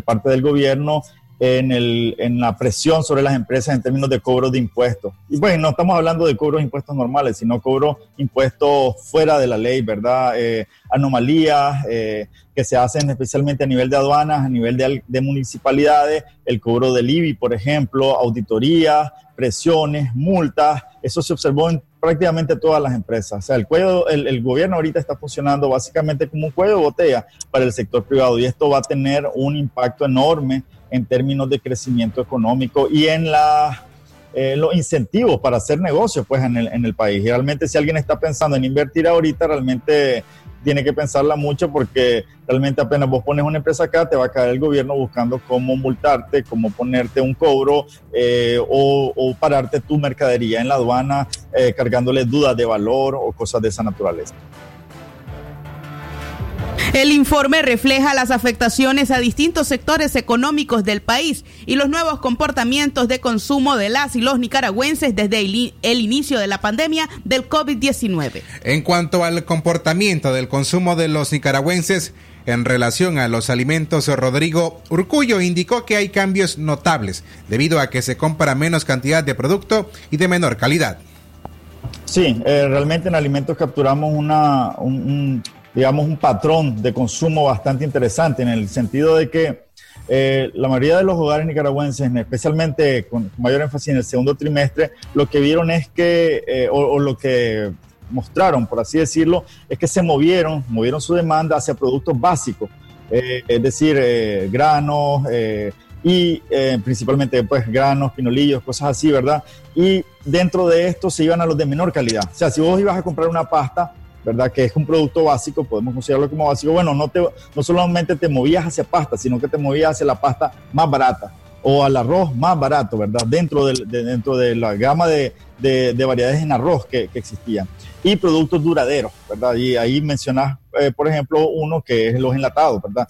parte del gobierno en, el, la presión sobre las empresas en términos de cobro de impuestos. Y bueno, no estamos hablando de cobros de impuestos normales, sino cobros impuestos fuera de la ley, ¿verdad? Eh, anomalías eh, que se hacen especialmente a nivel de aduanas, a nivel de, de municipalidades, el cobro del IBI, por ejemplo, auditorías, presiones, multas, eso se observó en prácticamente todas las empresas. O sea, el, cuello, el, gobierno ahorita está funcionando básicamente como un cuello de botella para el sector privado y esto va a tener un impacto enorme en términos de crecimiento económico y en la, eh, los incentivos para hacer negocios pues, en, el, en el país. Realmente si alguien está pensando en invertir ahorita, realmente tiene que pensarla mucho porque realmente apenas vos pones una empresa acá, te va a caer el gobierno buscando cómo multarte, cómo ponerte un cobro eh, o, o pararte tu mercadería en la aduana eh, cargándole dudas de valor o cosas de esa naturaleza. El informe refleja las afectaciones a distintos sectores económicos del país y los nuevos comportamientos de consumo de las y los nicaragüenses desde el, el inicio de la pandemia del COVID-19. En cuanto al comportamiento del consumo de los nicaragüenses en relación a los alimentos, Rodrigo Urcullo indicó que hay cambios notables debido a que se compra menos cantidad de producto y de menor calidad. Sí, eh, realmente en alimentos capturamos una, un, un, digamos, un patrón de consumo bastante interesante en el sentido de que eh, la mayoría de los hogares nicaragüenses, especialmente con mayor énfasis en el segundo trimestre, lo que vieron es que, eh, o, lo que mostraron, por así decirlo, es que se movieron, movieron su demanda hacia productos básicos, eh, es decir, granos y principalmente pues granos, pinolillos, cosas así, ¿verdad? Y dentro de esto se iban a los de menor calidad. O sea, si vos ibas a comprar una pasta, ¿verdad? Que es un producto básico, podemos considerarlo como básico. Bueno, no, te, no solamente te movías hacia pasta, sino que te movías hacia la pasta más barata o al arroz más barato, ¿verdad? Dentro de, de dentro de la gama de, de, de variedades en arroz que, que, existían. Y productos duraderos, ¿verdad? Y ahí mencionas, eh, por ejemplo, uno que es los enlatados, ¿verdad?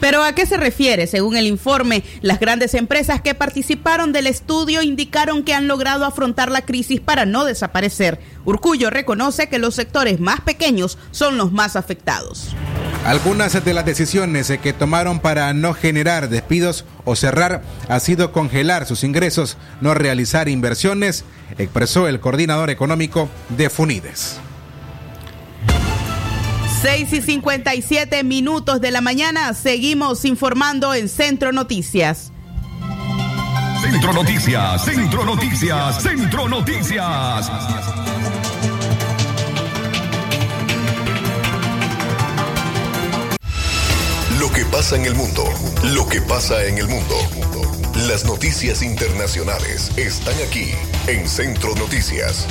Pero ¿a qué se refiere? Según el informe, las grandes empresas que participaron del estudio indicaron que han logrado afrontar la crisis para no desaparecer. Urcullo reconoce que los sectores más pequeños son los más afectados. Algunas de las decisiones que tomaron para no generar despidos o cerrar ha sido congelar sus ingresos, no realizar inversiones, expresó el coordinador económico de Funides. 6 y 57 minutos de la mañana, seguimos informando en Centro Noticias. Centro Noticias, Centro Noticias, Centro Noticias. Lo que pasa en el mundo, lo que pasa en el mundo. Las noticias internacionales están aquí en Centro Noticias.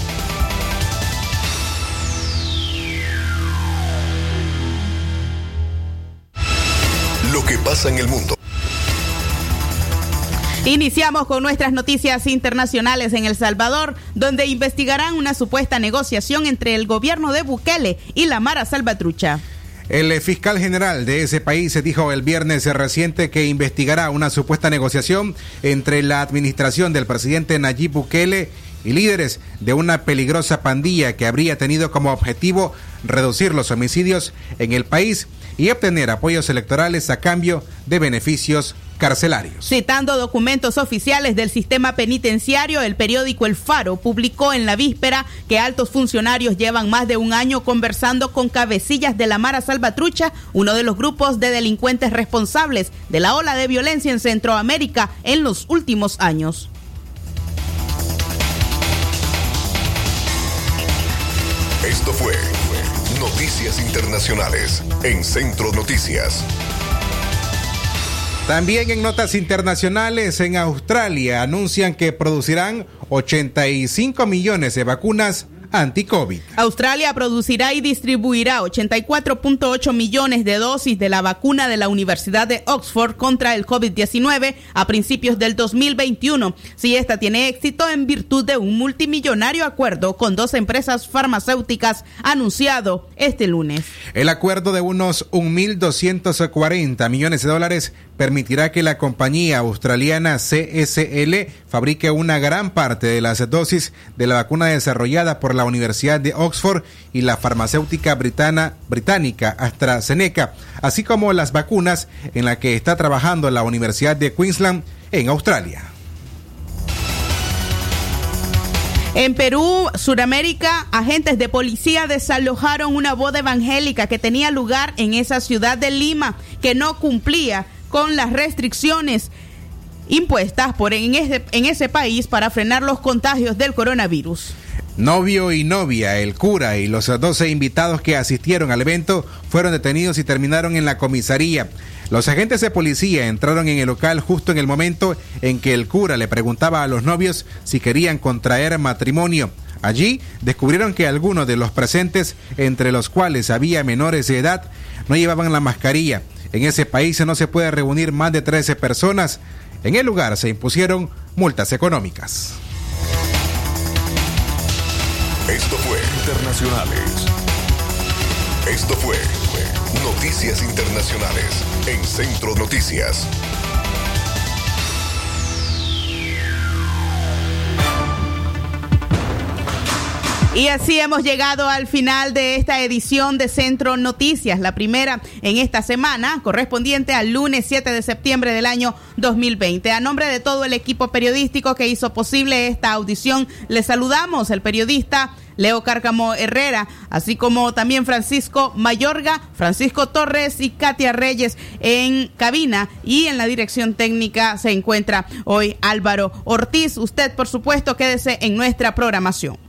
Lo que pasa en el mundo. Iniciamos con nuestras noticias internacionales en El Salvador, donde investigarán una supuesta negociación entre el gobierno de Bukele y la Mara Salvatrucha. El fiscal general de ese país se dijo el viernes reciente que investigará una supuesta negociación entre la administración del presidente Nayib Bukele y líderes de una peligrosa pandilla que habría tenido como objetivo reducir los homicidios en el país y obtener apoyos electorales a cambio de beneficios carcelarios. Citando documentos oficiales del sistema penitenciario, el periódico El Faro publicó en la víspera que altos funcionarios llevan más de un año conversando con cabecillas de la Mara Salvatrucha, uno de los grupos de delincuentes responsables de la ola de violencia en Centroamérica en los últimos años. Esto fue Noticias Internacionales en Centro Noticias. También en notas internacionales, en Australia anuncian que producirán 85 millones de vacunas anti-COVID. Australia producirá y distribuirá 84.8 millones de dosis de la vacuna de la Universidad de Oxford contra el COVID-19 a principios del 2021, si esta tiene éxito en virtud de un multimillonario acuerdo con dos empresas farmacéuticas anunciado este lunes. El acuerdo de unos 1.240 millones de dólares permitirá que la compañía australiana CSL fabrique una gran parte de las dosis de la vacuna desarrollada por la Universidad de Oxford y la farmacéutica británica AstraZeneca, así como las vacunas en las que está trabajando la Universidad de Queensland en Australia. En Perú, Suramérica, agentes de policía desalojaron una boda evangélica que tenía lugar en esa ciudad de Lima, que no cumplía con las restricciones impuestas por en en ese país para frenar los contagios del coronavirus. Novio y novia, el cura y los 12 invitados que asistieron al evento fueron detenidos y terminaron en la comisaría. Los agentes de policía entraron en el local justo en el momento en que el cura le preguntaba a los novios si querían contraer matrimonio. Allí descubrieron que algunos de los presentes, entre los cuales había menores de edad, no llevaban la mascarilla. En ese país no se puede reunir más de 13 personas. En el lugar se impusieron multas económicas. Esto fue Internacionales. Esto fue Noticias Internacionales en Centro Noticias. Y así hemos llegado al final de esta edición de Centro Noticias, la primera en esta semana, correspondiente al lunes 7 de septiembre del año 2020. A nombre de todo el equipo periodístico que hizo posible esta audición, le saludamos el periodista Leo Cárcamo Herrera, así como también Francisco Mayorga, Francisco Torres y Katia Reyes en cabina y en la dirección técnica se encuentra hoy Álvaro Ortiz. Usted, por supuesto, quédese en nuestra programación.